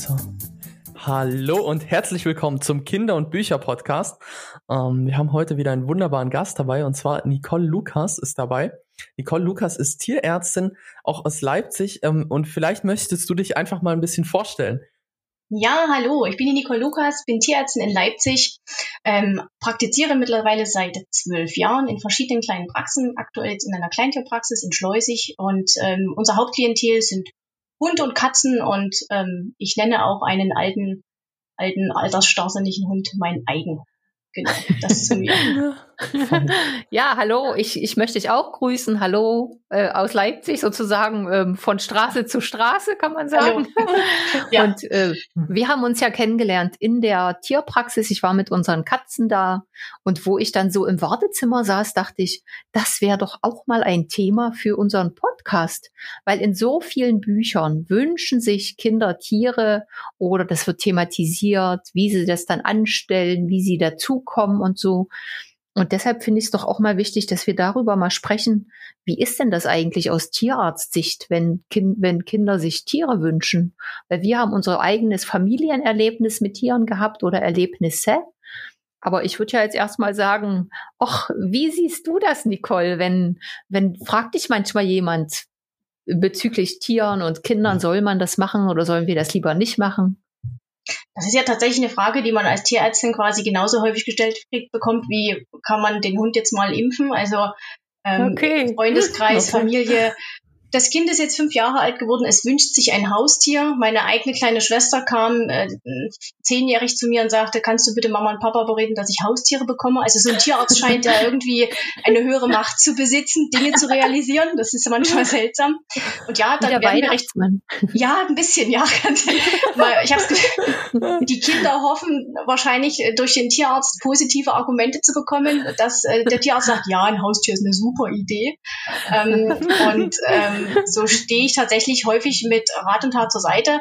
So. Hallo und herzlich willkommen zum Kinder- und Bücher-Podcast. Ähm, wir haben heute wieder einen wunderbaren Gast dabei und zwar Nicole Lukas ist dabei. Nicole Lukas ist Tierärztin, auch aus Leipzig ähm, und vielleicht möchtest du dich einfach mal ein bisschen vorstellen. Ja, hallo, ich bin die Nicole Lukas, bin Tierärztin in Leipzig, ähm, praktiziere mittlerweile seit zwölf Jahren in verschiedenen kleinen Praxen, aktuell in einer Kleintierpraxis in Schleusig und ähm, unser Hauptklientel sind Hund und Katzen und ähm, ich nenne auch einen alten, alten, altersstarrsinnigen Hund mein eigen. Genau, das ist mir. ja, hallo, ich, ich möchte dich auch grüßen. Hallo äh, aus Leipzig sozusagen, ähm, von Straße zu Straße, kann man sagen. ja. Und äh, wir haben uns ja kennengelernt in der Tierpraxis. Ich war mit unseren Katzen da und wo ich dann so im Wartezimmer saß, dachte ich, das wäre doch auch mal ein Thema für unseren Podcast, weil in so vielen Büchern wünschen sich Kinder Tiere oder das wird thematisiert, wie sie das dann anstellen, wie sie dazukommen und so. Und deshalb finde ich es doch auch mal wichtig, dass wir darüber mal sprechen, wie ist denn das eigentlich aus Tierarztsicht, wenn, kind, wenn Kinder sich Tiere wünschen? Weil wir haben unser eigenes Familienerlebnis mit Tieren gehabt oder Erlebnisse. Aber ich würde ja jetzt erstmal sagen, ach, wie siehst du das, Nicole, wenn, wenn, fragt dich manchmal jemand bezüglich Tieren und Kindern, soll man das machen oder sollen wir das lieber nicht machen? Das ist ja tatsächlich eine Frage, die man als Tierärztin quasi genauso häufig gestellt bekommt, wie kann man den Hund jetzt mal impfen? Also ähm, okay. Freundeskreis. Familie, das Kind ist jetzt fünf Jahre alt geworden, es wünscht sich ein Haustier. Meine eigene kleine Schwester kam äh, zehnjährig zu mir und sagte, kannst du bitte Mama und Papa bereden, dass ich Haustiere bekomme? Also so ein Tierarzt scheint ja irgendwie eine höhere Macht zu besitzen, Dinge zu realisieren. Das ist manchmal seltsam. Und ja, dann werden wir recht. Ja, ein bisschen, ja. ich hab's die Kinder hoffen wahrscheinlich äh, durch den Tierarzt positive Argumente zu bekommen, dass äh, der Tierarzt sagt, ja, ein Haustier ist eine super Idee. Ähm, und ähm, so stehe ich tatsächlich häufig mit Rat und Tat zur Seite.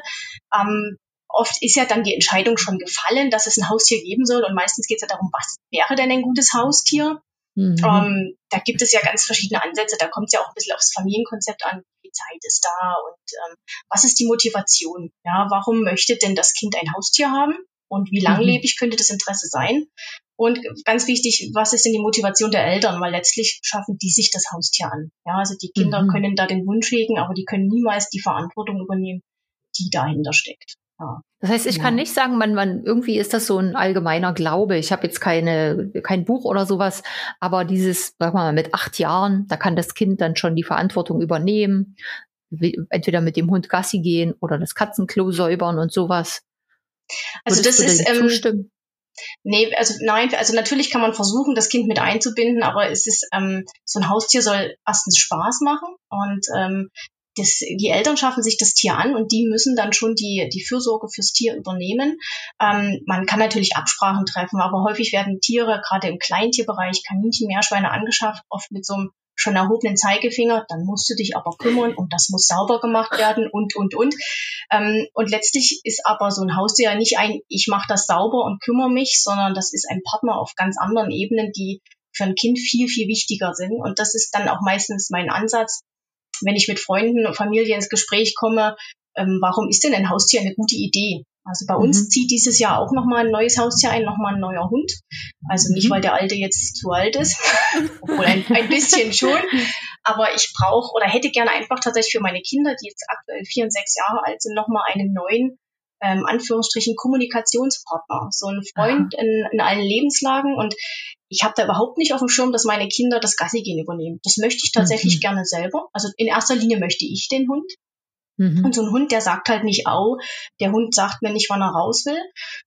Ähm, oft ist ja dann die Entscheidung schon gefallen, dass es ein Haustier geben soll. Und meistens geht es ja darum, was wäre denn ein gutes Haustier? Mhm. Ähm, da gibt es ja ganz verschiedene Ansätze. Da kommt es ja auch ein bisschen aufs Familienkonzept an. Wie Zeit ist da und ähm, was ist die Motivation? Ja, warum möchte denn das Kind ein Haustier haben? Und wie langlebig könnte das Interesse sein? Und ganz wichtig, was ist denn die Motivation der Eltern? Weil letztlich schaffen die sich das Haustier an. Ja, also die Kinder mhm. können da den Wunsch hegen, aber die können niemals die Verantwortung übernehmen, die dahinter steckt. Ja. Das heißt, ich ja. kann nicht sagen, man, man irgendwie ist das so ein allgemeiner Glaube. Ich habe jetzt keine kein Buch oder sowas, aber dieses, sag mal, mit acht Jahren, da kann das Kind dann schon die Verantwortung übernehmen, entweder mit dem Hund Gassi gehen oder das Katzenklo säubern und sowas. Also Würdest das ist ähm, Nee, also nein, also natürlich kann man versuchen, das Kind mit einzubinden, aber es ist, ähm, so ein Haustier soll erstens Spaß machen und ähm, das, die Eltern schaffen sich das Tier an und die müssen dann schon die, die Fürsorge fürs Tier übernehmen. Ähm, man kann natürlich Absprachen treffen, aber häufig werden Tiere, gerade im Kleintierbereich, Kaninchen, Meerschweine angeschafft, oft mit so einem schon erhobenen Zeigefinger, dann musst du dich aber kümmern und das muss sauber gemacht werden und, und, und. Ähm, und letztlich ist aber so ein Haustier ja nicht ein, ich mache das sauber und kümmere mich, sondern das ist ein Partner auf ganz anderen Ebenen, die für ein Kind viel, viel wichtiger sind. Und das ist dann auch meistens mein Ansatz, wenn ich mit Freunden und Familie ins Gespräch komme, ähm, warum ist denn ein Haustier eine gute Idee? Also bei uns mhm. zieht dieses Jahr auch nochmal ein neues Haustier ein, nochmal ein neuer Hund. Also nicht, mhm. weil der alte jetzt zu alt ist, obwohl ein, ein bisschen schon. Aber ich brauche oder hätte gerne einfach tatsächlich für meine Kinder, die jetzt aktuell vier und sechs Jahre alt sind, nochmal einen neuen, ähm, Anführungsstrichen, Kommunikationspartner. So ein Freund in, in allen Lebenslagen. Und ich habe da überhaupt nicht auf dem Schirm, dass meine Kinder das Gassi-Gehen übernehmen. Das möchte ich tatsächlich mhm. gerne selber. Also in erster Linie möchte ich den Hund. Mhm. Und so ein Hund, der sagt halt nicht au, der Hund sagt mir nicht, wann er raus will.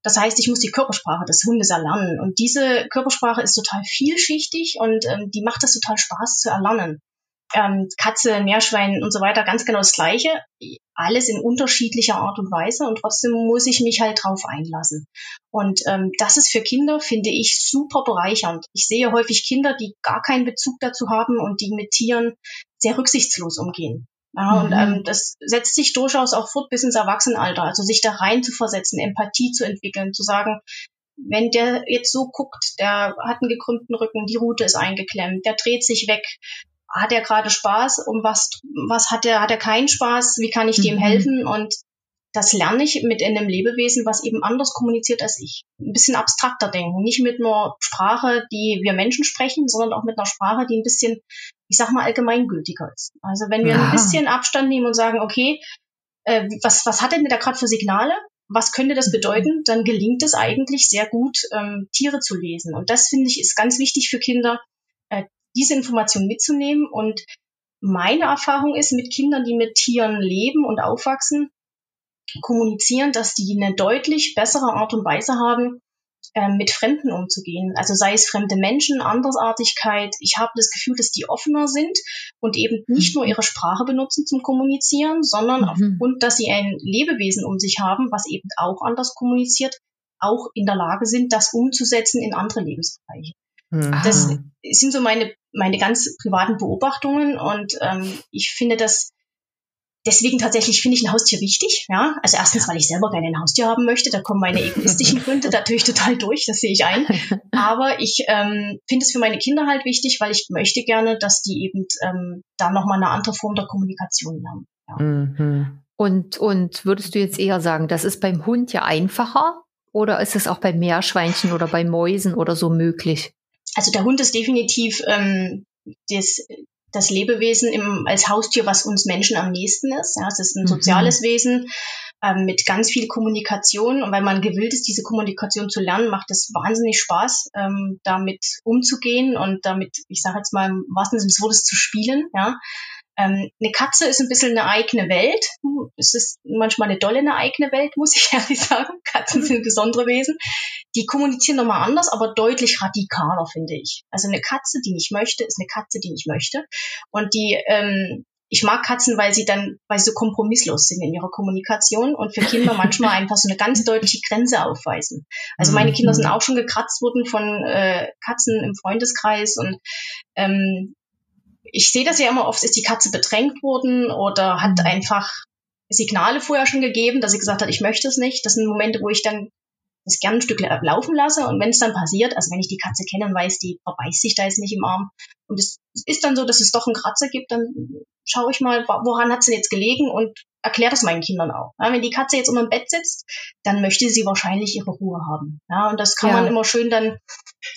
Das heißt, ich muss die Körpersprache des Hundes erlernen. Und diese Körpersprache ist total vielschichtig und ähm, die macht es total Spaß zu erlernen. Ähm, Katze, Meerschwein und so weiter, ganz genau das Gleiche. Alles in unterschiedlicher Art und Weise und trotzdem muss ich mich halt drauf einlassen. Und ähm, das ist für Kinder, finde ich, super bereichernd. Ich sehe häufig Kinder, die gar keinen Bezug dazu haben und die mit Tieren sehr rücksichtslos umgehen. Ja, mhm. und ähm, das setzt sich durchaus auch fort bis ins Erwachsenenalter. Also sich da rein zu versetzen, Empathie zu entwickeln, zu sagen, wenn der jetzt so guckt, der hat einen gekrümmten Rücken, die Rute ist eingeklemmt, der dreht sich weg, hat er gerade Spaß, um was, was hat er, hat er keinen Spaß, wie kann ich mhm. dem helfen? Und das lerne ich mit einem Lebewesen, was eben anders kommuniziert als ich. Ein bisschen abstrakter denken. Nicht mit einer Sprache, die wir Menschen sprechen, sondern auch mit einer Sprache, die ein bisschen, ich sag mal, allgemeingültiger ist. Also wenn wir ja. ein bisschen Abstand nehmen und sagen, okay, äh, was, was hat denn da gerade für Signale? Was könnte das mhm. bedeuten? Dann gelingt es eigentlich sehr gut, ähm, Tiere zu lesen. Und das finde ich ist ganz wichtig für Kinder, äh, diese Information mitzunehmen. Und meine Erfahrung ist mit Kindern, die mit Tieren leben und aufwachsen, kommunizieren, dass die eine deutlich bessere Art und Weise haben, mit Fremden umzugehen. Also sei es fremde Menschen, Andersartigkeit. Ich habe das Gefühl, dass die offener sind und eben nicht nur ihre Sprache benutzen zum Kommunizieren, sondern mhm. aufgrund, dass sie ein Lebewesen um sich haben, was eben auch anders kommuniziert, auch in der Lage sind, das umzusetzen in andere Lebensbereiche. Mhm. Das sind so meine, meine ganz privaten Beobachtungen und ähm, ich finde das deswegen tatsächlich finde ich ein Haustier wichtig. Ja, also erstens, weil ich selber gerne ein Haustier haben möchte. Da kommen meine egoistischen Gründe natürlich total durch. Das sehe ich ein. Aber ich ähm, finde es für meine Kinder halt wichtig, weil ich möchte gerne, dass die eben ähm, da nochmal eine andere Form der Kommunikation lernen. Ja. Mhm. Und, und würdest du jetzt eher sagen, das ist beim Hund ja einfacher oder ist es auch bei Meerschweinchen oder bei Mäusen oder so möglich? Also der Hund ist definitiv ähm, das, das Lebewesen im, als Haustier, was uns Menschen am nächsten ist. Ja, es ist ein mhm. soziales mhm. Wesen ähm, mit ganz viel Kommunikation. Und weil man gewillt ist, diese Kommunikation zu lernen, macht es wahnsinnig Spaß, ähm, damit umzugehen und damit, ich sage jetzt mal im wahrsten Sinne des Wortes, zu spielen. Ja, ähm, eine Katze ist ein bisschen eine eigene Welt. Es ist manchmal eine dolle eine eigene Welt, muss ich ehrlich sagen. Katzen sind besondere Wesen. Die kommunizieren nochmal anders, aber deutlich radikaler, finde ich. Also eine Katze, die nicht möchte, ist eine Katze, die nicht möchte. Und die, ähm, ich mag Katzen, weil sie dann, weil sie so kompromisslos sind in ihrer Kommunikation und für Kinder manchmal einfach so eine ganz deutliche Grenze aufweisen. Also meine Kinder sind mhm. auch schon gekratzt worden von äh, Katzen im Freundeskreis und ähm, ich sehe das ja immer oft, ist die Katze bedrängt worden oder hat mhm. einfach Signale vorher schon gegeben, dass sie gesagt hat, ich möchte es nicht. Das sind Momente, wo ich dann das gerne ein Stück laufen lasse und wenn es dann passiert, also wenn ich die Katze kenne und weiß, die verbeißt sich da jetzt nicht im Arm und es ist dann so, dass es doch einen Kratzer gibt, dann schaue ich mal, woran hat sie jetzt gelegen und erkläre das meinen Kindern auch. Ja, wenn die Katze jetzt um im Bett sitzt, dann möchte sie wahrscheinlich ihre Ruhe haben. Ja, und das kann ja. man immer schön dann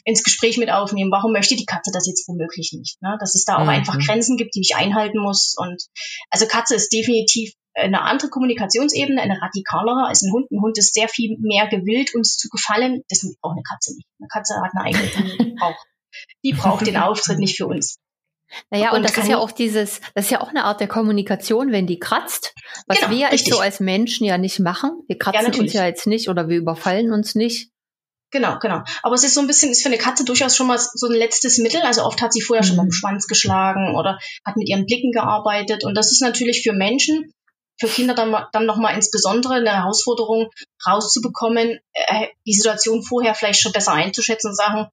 ins Gespräch mit aufnehmen. Warum möchte die Katze das jetzt womöglich nicht? Ne? Dass es da auch mhm. einfach Grenzen gibt, die ich einhalten muss. Und also Katze ist definitiv eine andere Kommunikationsebene, eine radikalere als ein Hund. Ein Hund ist sehr viel mehr gewillt, uns zu gefallen. Das braucht eine Katze nicht. Eine Katze hat eine eigene, die braucht, die braucht den Auftritt nicht für uns. Naja, und, und das ist ja auch dieses, das ist ja auch eine Art der Kommunikation, wenn die kratzt, was genau, wir ja so als Menschen ja nicht machen. Wir kratzen ja, uns ja jetzt nicht oder wir überfallen uns nicht. Genau, genau. Aber es ist so ein bisschen, ist für eine Katze durchaus schon mal so ein letztes Mittel. Also oft hat sie vorher mhm. schon beim Schwanz geschlagen oder hat mit ihren Blicken gearbeitet. Und das ist natürlich für Menschen, für Kinder dann, dann nochmal insbesondere eine Herausforderung rauszubekommen, äh, die Situation vorher vielleicht schon besser einzuschätzen und sagen,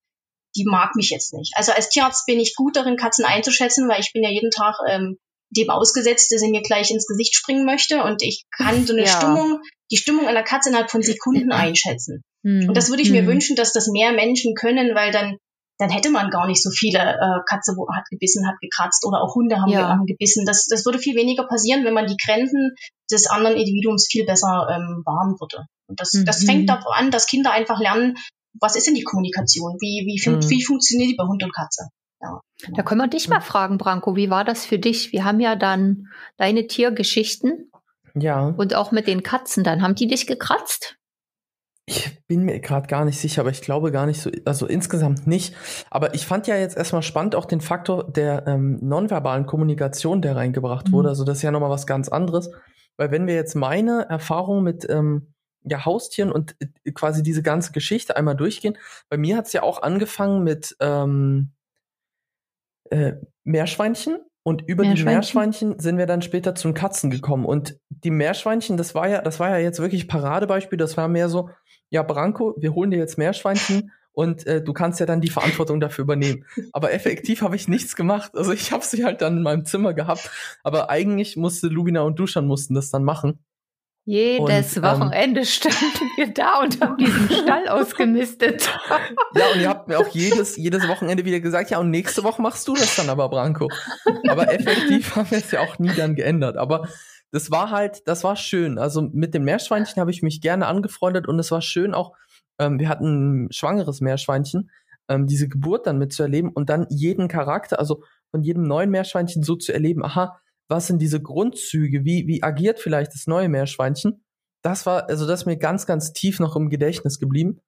die mag mich jetzt nicht. Also als Tierarzt bin ich gut darin, Katzen einzuschätzen, weil ich bin ja jeden Tag ähm, dem ausgesetzt, dass er mir gleich ins Gesicht springen möchte und ich kann so eine ja. Stimmung, die Stimmung einer Katze innerhalb von Sekunden einschätzen. Mhm. Und das würde ich mir mhm. wünschen, dass das mehr Menschen können, weil dann dann hätte man gar nicht so viele äh, Katze wo, hat gebissen, hat gekratzt oder auch Hunde haben, ja. haben gebissen. Das, das würde viel weniger passieren, wenn man die Grenzen des anderen Individuums viel besser ähm, wahren würde. Und das, mhm. das fängt davon an, dass Kinder einfach lernen, was ist denn die Kommunikation? Wie, wie, mhm. wie funktioniert die bei Hund und Katze? Ja. Da können wir dich mal fragen, Branko, wie war das für dich? Wir haben ja dann deine Tiergeschichten. Ja. Und auch mit den Katzen, dann haben die dich gekratzt? Ich bin mir gerade gar nicht sicher, aber ich glaube gar nicht so, also insgesamt nicht. Aber ich fand ja jetzt erstmal spannend auch den Faktor der ähm, nonverbalen Kommunikation, der reingebracht mhm. wurde. Also das ist ja nochmal was ganz anderes. Weil wenn wir jetzt meine Erfahrung mit ähm, ja, Haustieren und äh, quasi diese ganze Geschichte einmal durchgehen. Bei mir hat es ja auch angefangen mit ähm, äh, Meerschweinchen und über Meerschweinchen. die Meerschweinchen sind wir dann später zu den Katzen gekommen. Und die Meerschweinchen, das war ja, das war ja jetzt wirklich Paradebeispiel. Das war mehr so, ja, Branko, wir holen dir jetzt Meerschweinchen und äh, du kannst ja dann die Verantwortung dafür übernehmen. Aber effektiv habe ich nichts gemacht. Also ich habe sie halt dann in meinem Zimmer gehabt. Aber eigentlich musste Lubina und Duschan mussten das dann machen. Jedes und, ähm, Wochenende ähm, standen wir da und haben diesen Stall ausgemistet. Ja, und ihr habt mir auch jedes, jedes Wochenende wieder gesagt, ja, und nächste Woche machst du das dann aber, Branko. Aber effektiv haben wir es ja auch nie dann geändert. Aber das war halt, das war schön. Also mit den Meerschweinchen habe ich mich gerne angefreundet und es war schön auch, ähm, wir hatten ein schwangeres Meerschweinchen, ähm, diese Geburt dann mitzuerleben und dann jeden Charakter, also von jedem neuen Meerschweinchen so zu erleben, aha, was sind diese Grundzüge, wie, wie agiert vielleicht das neue Meerschweinchen? Das war, also das ist mir ganz, ganz tief noch im Gedächtnis geblieben.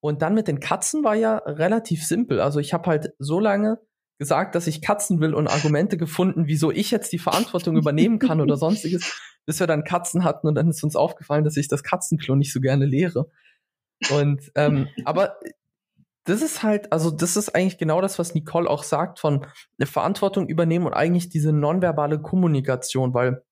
Und dann mit den Katzen war ja relativ simpel. Also ich habe halt so lange gesagt, dass ich Katzen will und Argumente gefunden, wieso ich jetzt die Verantwortung übernehmen kann oder sonstiges, bis wir dann Katzen hatten und dann ist uns aufgefallen, dass ich das Katzenklo nicht so gerne lehre. Und ähm, aber das ist halt, also das ist eigentlich genau das, was Nicole auch sagt, von eine Verantwortung übernehmen und eigentlich diese nonverbale Kommunikation, weil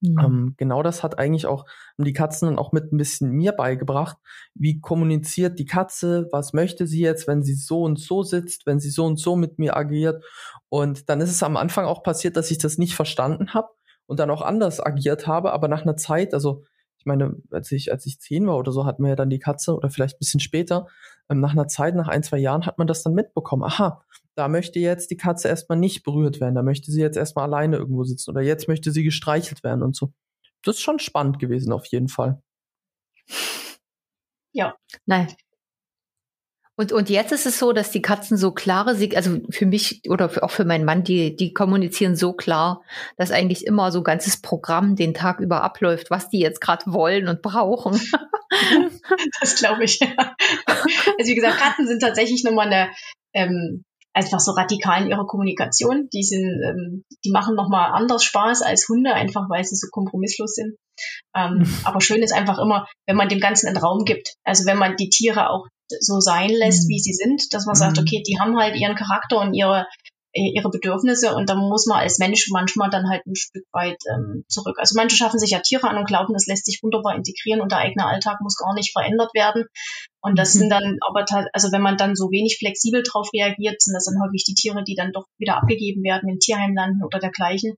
mhm. ähm, genau das hat eigentlich auch die Katzen dann auch mit ein bisschen mir beigebracht. Wie kommuniziert die Katze? Was möchte sie jetzt, wenn sie so und so sitzt, wenn sie so und so mit mir agiert? Und dann ist es am Anfang auch passiert, dass ich das nicht verstanden habe und dann auch anders agiert habe, aber nach einer Zeit, also ich meine, als ich, als ich zehn war oder so, hatten wir ja dann die Katze oder vielleicht ein bisschen später. Ähm, nach einer Zeit, nach ein, zwei Jahren hat man das dann mitbekommen. Aha, da möchte jetzt die Katze erstmal nicht berührt werden. Da möchte sie jetzt erstmal alleine irgendwo sitzen oder jetzt möchte sie gestreichelt werden und so. Das ist schon spannend gewesen, auf jeden Fall. Ja. Nein, und, und jetzt ist es so, dass die Katzen so klare, also für mich oder auch für meinen Mann, die, die kommunizizieren so klar, dass eigentlich immer so ein ganzes Programm den Tag über abläuft, was die jetzt gerade wollen und brauchen. Das glaube ich. Also wie gesagt, Katzen sind tatsächlich nochmal eine, ähm, einfach so radikal in ihrer Kommunikation. Die sind, ähm, die machen nochmal anders Spaß als Hunde, einfach weil sie so kompromisslos sind. Ähm, aber schön ist einfach immer, wenn man dem Ganzen einen Raum gibt. Also wenn man die Tiere auch so sein lässt, mhm. wie sie sind, dass man mhm. sagt, okay, die haben halt ihren Charakter und ihre äh, ihre Bedürfnisse und da muss man als Mensch manchmal dann halt ein Stück weit ähm, zurück. Also manche schaffen sich ja Tiere an und glauben, das lässt sich wunderbar integrieren und der eigene Alltag muss gar nicht verändert werden. Und das mhm. sind dann aber also wenn man dann so wenig flexibel drauf reagiert, sind das dann häufig die Tiere, die dann doch wieder abgegeben werden, im Tierheim landen oder dergleichen.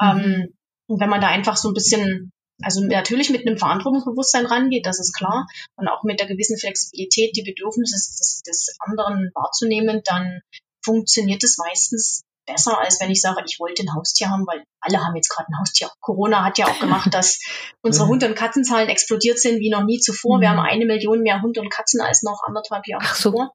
Mhm. Ähm, und wenn man da einfach so ein bisschen also natürlich mit einem Verantwortungsbewusstsein rangeht, das ist klar, und auch mit der gewissen Flexibilität, die Bedürfnisse des, des anderen wahrzunehmen, dann funktioniert es meistens besser, als wenn ich sage, ich wollte ein Haustier haben, weil alle haben jetzt gerade ein Haustier. Corona hat ja auch gemacht, dass unsere Hund- und Katzenzahlen explodiert sind wie noch nie zuvor. Wir mhm. haben eine Million mehr Hunde und Katzen als noch anderthalb Jahre Ach so. zuvor.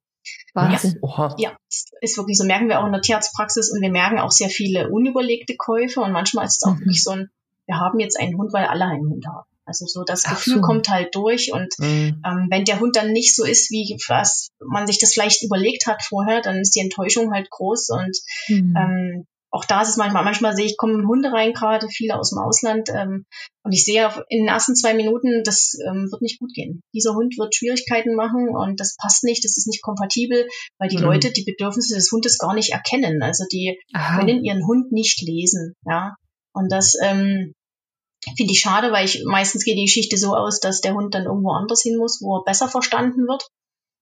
Wahnsinn. Ja, ja, ist wirklich so. Merken wir auch in der Tierarztpraxis und wir merken auch sehr viele unüberlegte Käufe und manchmal ist es auch mhm. wirklich so ein wir haben jetzt einen Hund, weil alle einen Hund haben. Also so das Ach Gefühl so. kommt halt durch und mhm. ähm, wenn der Hund dann nicht so ist, wie was man sich das vielleicht überlegt hat vorher, dann ist die Enttäuschung halt groß und mhm. ähm, auch da ist es manchmal, manchmal sehe ich, kommen Hunde rein gerade, viele aus dem Ausland ähm, und ich sehe in den ersten zwei Minuten, das ähm, wird nicht gut gehen. Dieser Hund wird Schwierigkeiten machen und das passt nicht, das ist nicht kompatibel, weil die mhm. Leute die Bedürfnisse des Hundes gar nicht erkennen. Also die Aha. können ihren Hund nicht lesen, ja. Und das ähm, finde ich schade, weil ich meistens geht die Geschichte so aus, dass der Hund dann irgendwo anders hin muss, wo er besser verstanden wird.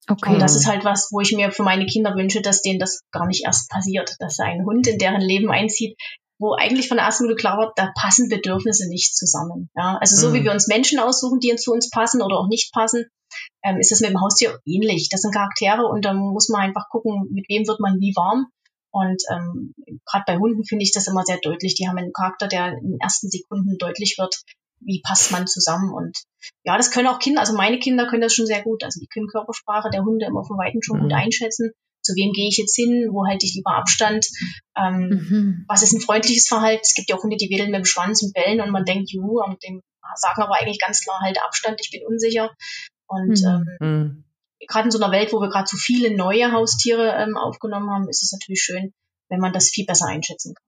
Okay. Und das ist halt was, wo ich mir für meine Kinder wünsche, dass denen das gar nicht erst passiert, dass ein Hund in deren Leben einzieht, wo eigentlich von der ersten Minute klar wird, da passen Bedürfnisse nicht zusammen. Ja, also so mhm. wie wir uns Menschen aussuchen, die zu uns passen oder auch nicht passen, ähm, ist es mit dem Haustier ähnlich. Das sind Charaktere und da muss man einfach gucken, mit wem wird man wie warm und ähm, gerade bei Hunden finde ich das immer sehr deutlich. Die haben einen Charakter, der in den ersten Sekunden deutlich wird, wie passt man zusammen. Und ja, das können auch Kinder, also meine Kinder können das schon sehr gut. Also die können Körpersprache der Hunde immer von Weitem schon mhm. gut einschätzen. Zu wem gehe ich jetzt hin? Wo halte ich lieber Abstand? Ähm, mhm. Was ist ein freundliches Verhalten? Es gibt ja auch Hunde, die wedeln mit dem Schwanz und bellen und man denkt, juhu, und dem sagen aber eigentlich ganz klar, halte Abstand, ich bin unsicher. Und mhm. ähm, mhm gerade in so einer Welt, wo wir gerade so viele neue Haustiere ähm, aufgenommen haben, ist es natürlich schön, wenn man das viel besser einschätzen kann.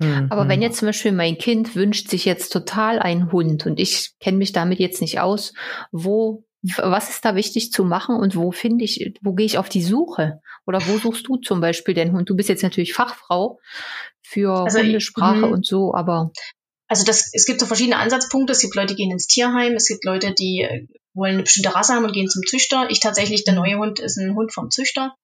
Mhm. Aber wenn jetzt zum Beispiel mein Kind wünscht sich jetzt total einen Hund und ich kenne mich damit jetzt nicht aus, wo, was ist da wichtig zu machen und wo finde ich, wo gehe ich auf die Suche? Oder wo suchst du zum Beispiel den Hund? Du bist jetzt natürlich Fachfrau für also Hundesprache ich, und so, aber. Also das, es gibt so verschiedene Ansatzpunkte. Es gibt Leute, die gehen ins Tierheim. Es gibt Leute, die äh, wollen eine bestimmte Rasse haben und gehen zum Züchter. Ich tatsächlich, der neue Hund ist ein Hund vom Züchter,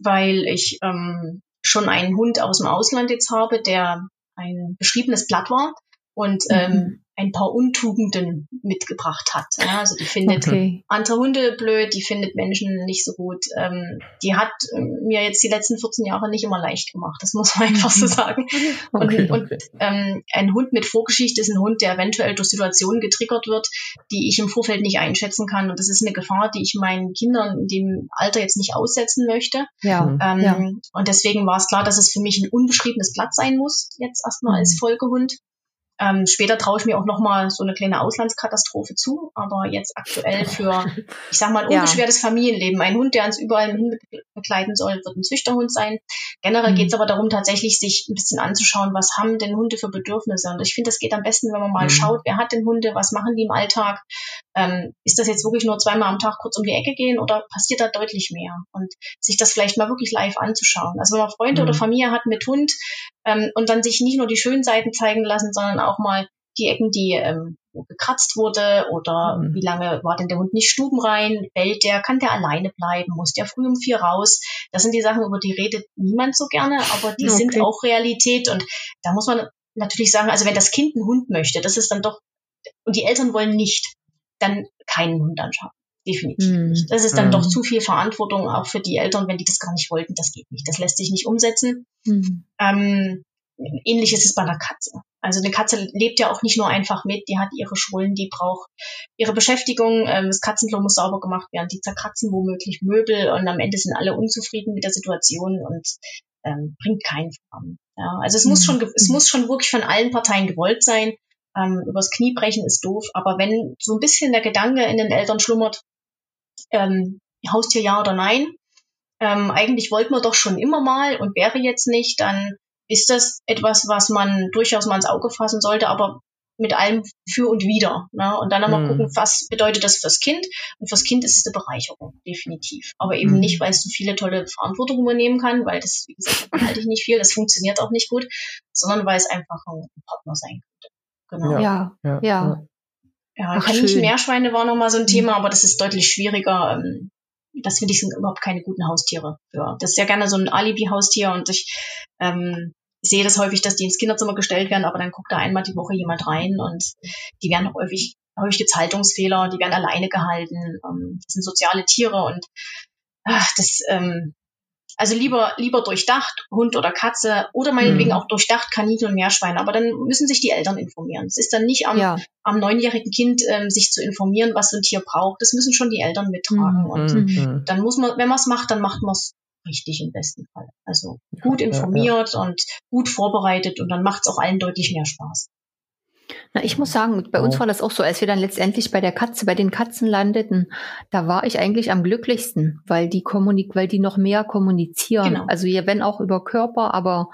weil ich ähm, schon einen Hund aus dem Ausland jetzt habe, der ein beschriebenes Blatt war. Und mhm. ähm, ein paar Untugenden mitgebracht hat. Ja, also die findet okay. andere Hunde blöd, die findet Menschen nicht so gut. Ähm, die hat ähm, mir jetzt die letzten 14 Jahre nicht immer leicht gemacht, das muss man einfach so sagen. Okay, und, okay. und ähm, ein Hund mit Vorgeschichte ist ein Hund, der eventuell durch Situationen getriggert wird, die ich im Vorfeld nicht einschätzen kann. Und das ist eine Gefahr, die ich meinen Kindern in dem Alter jetzt nicht aussetzen möchte. Ja, ähm, ja. Und deswegen war es klar, dass es für mich ein unbeschriebenes Blatt sein muss, jetzt erstmal als mhm. Folgehund. Ähm, später traue ich mir auch nochmal so eine kleine Auslandskatastrophe zu, aber jetzt aktuell für, ich sag mal, ein unbeschwertes ja. Familienleben. Ein Hund, der uns überall hin begleiten soll, wird ein Züchterhund sein. Generell mhm. geht es aber darum, tatsächlich sich ein bisschen anzuschauen, was haben denn Hunde für Bedürfnisse. Und ich finde, das geht am besten, wenn man mal mhm. schaut, wer hat denn Hunde, was machen die im Alltag. Ähm, ist das jetzt wirklich nur zweimal am Tag kurz um die Ecke gehen oder passiert da deutlich mehr? Und sich das vielleicht mal wirklich live anzuschauen. Also wenn man Freunde mhm. oder Familie hat mit Hund ähm, und dann sich nicht nur die schönen Seiten zeigen lassen, sondern auch mal die Ecken, die ähm, gekratzt wurde oder mhm. wie lange war denn der Hund nicht stubenrein, bellt der, kann der alleine bleiben, muss der früh um vier raus. Das sind die Sachen, über die redet niemand so gerne, aber die okay. sind auch Realität und da muss man natürlich sagen, also wenn das Kind einen Hund möchte, das ist dann doch, und die Eltern wollen nicht, dann keinen Hund anschaffen. Definitiv mm. nicht. Das ist dann mm. doch zu viel Verantwortung auch für die Eltern, wenn die das gar nicht wollten. Das geht nicht. Das lässt sich nicht umsetzen. Mm. Ähm, ähnlich ist es bei einer Katze. Also eine Katze lebt ja auch nicht nur einfach mit, die hat ihre Schulden, die braucht ihre Beschäftigung, ähm, das Katzenklo muss sauber gemacht werden, die zerkratzen womöglich Möbel und am Ende sind alle unzufrieden mit der Situation und ähm, bringt keinen voran. Ja, also es muss schon, es muss schon wirklich von allen Parteien gewollt sein. Ähm, übers Knie brechen ist doof, aber wenn so ein bisschen der Gedanke in den Eltern schlummert, ähm, Haustier ja oder nein, ähm, eigentlich wollten wir doch schon immer mal und wäre jetzt nicht, dann ist das etwas, was man durchaus mal ins Auge fassen sollte, aber mit allem für und wider. Ne? Und dann nochmal mhm. gucken, was bedeutet das fürs Kind? Und fürs Kind ist es eine Bereicherung, definitiv. Aber eben mhm. nicht, weil es so viele tolle Verantwortung übernehmen kann, weil das, wie gesagt, halte ich nicht viel, das funktioniert auch nicht gut, sondern weil es einfach ein Partner sein könnte. Genau. Ja, ja. ja. Ja, Ach, Kaninchen-Meerschweine war nochmal so ein Thema, aber das ist deutlich schwieriger. Ähm, das finde ich sind überhaupt keine guten Haustiere. Ja, das ist ja gerne so ein Alibi-Haustier und ich ähm, sehe das häufig, dass die ins Kinderzimmer gestellt werden, aber dann guckt da einmal die Woche jemand rein und die werden häufig häufig gibt's Haltungsfehler, die werden alleine gehalten. Ähm, das sind soziale Tiere und ach, das ähm, also lieber, lieber durchdacht, Hund oder Katze oder meinetwegen mhm. auch durchdacht Kaninchen und Meerschweine. Aber dann müssen sich die Eltern informieren. Es ist dann nicht am, ja. am neunjährigen Kind, ähm, sich zu informieren, was so ein Tier braucht. Das müssen schon die Eltern mittragen. Mhm. Und mhm. dann muss man, wenn man es macht, dann macht man es richtig im besten Fall. Also gut informiert ja, ja. und gut vorbereitet und dann macht es auch allen deutlich mehr Spaß. Na, ich muss sagen, bei uns war das auch so, als wir dann letztendlich bei der Katze, bei den Katzen landeten, da war ich eigentlich am glücklichsten, weil die kommunik, weil die noch mehr kommunizieren. Genau. Also ja, wenn auch über Körper, aber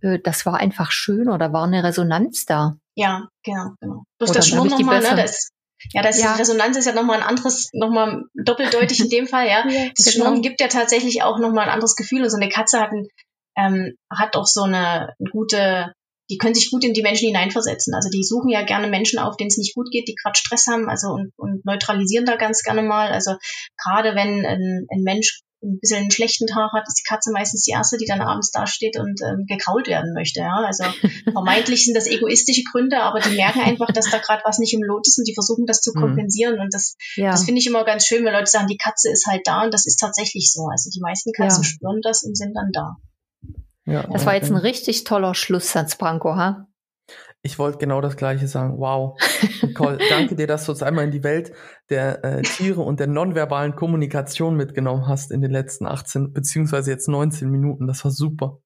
äh, das war einfach schön oder war eine Resonanz da. Ja, genau, genau. Durch das Schnurren nochmal, ne, das, ja, das ja. Resonanz ist ja nochmal ein anderes, nochmal doppeldeutig in dem Fall, ja. ja das genau. Schnurren gibt ja tatsächlich auch nochmal ein anderes Gefühl und so eine Katze hat, ein, ähm, hat auch so eine gute die können sich gut in die Menschen hineinversetzen. Also die suchen ja gerne Menschen auf, denen es nicht gut geht, die gerade Stress haben, also und, und neutralisieren da ganz gerne mal. Also gerade wenn ein, ein Mensch ein bisschen einen schlechten Tag hat, ist die Katze meistens die erste, die dann abends dasteht und ähm, gekrault werden möchte. Ja? Also vermeintlich sind das egoistische Gründe, aber die merken einfach, dass da gerade was nicht im Lot ist und die versuchen das zu mhm. kompensieren. Und das, ja. das finde ich immer ganz schön, wenn Leute sagen, die Katze ist halt da und das ist tatsächlich so. Also die meisten Katzen ja. spüren das und sind dann da. Ja, das war jetzt ein richtig toller Schlusssatz, Branko, ha? Ich wollte genau das Gleiche sagen. Wow. Nicole, danke dir, dass du uns einmal in die Welt der äh, Tiere und der nonverbalen Kommunikation mitgenommen hast in den letzten 18 beziehungsweise jetzt 19 Minuten. Das war super.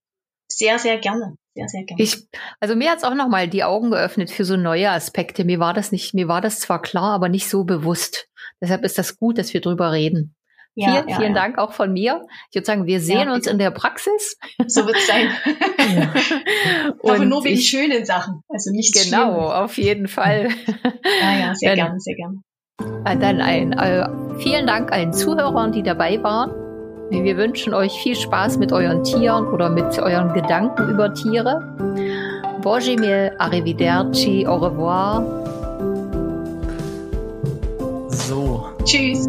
Sehr, sehr gerne. Sehr, sehr gerne. Ich, also mir hat's auch nochmal die Augen geöffnet für so neue Aspekte. Mir war das nicht, mir war das zwar klar, aber nicht so bewusst. Deshalb ist das gut, dass wir drüber reden. Ja, vielen, ja, vielen ja. Dank auch von mir. Ich würde sagen, wir sehen uns in der Praxis. So wird es sein. Aber nur wegen ich, schönen Sachen, also nicht Genau, Schlimmes. auf jeden Fall. Ja, ja, sehr gerne, sehr gerne. Äh, dann ein, äh, vielen Dank allen Zuhörern, die dabei waren. Wir wünschen euch viel Spaß mit euren Tieren oder mit euren Gedanken über Tiere. Bonjour, arrivederci, au revoir. So. Tschüss.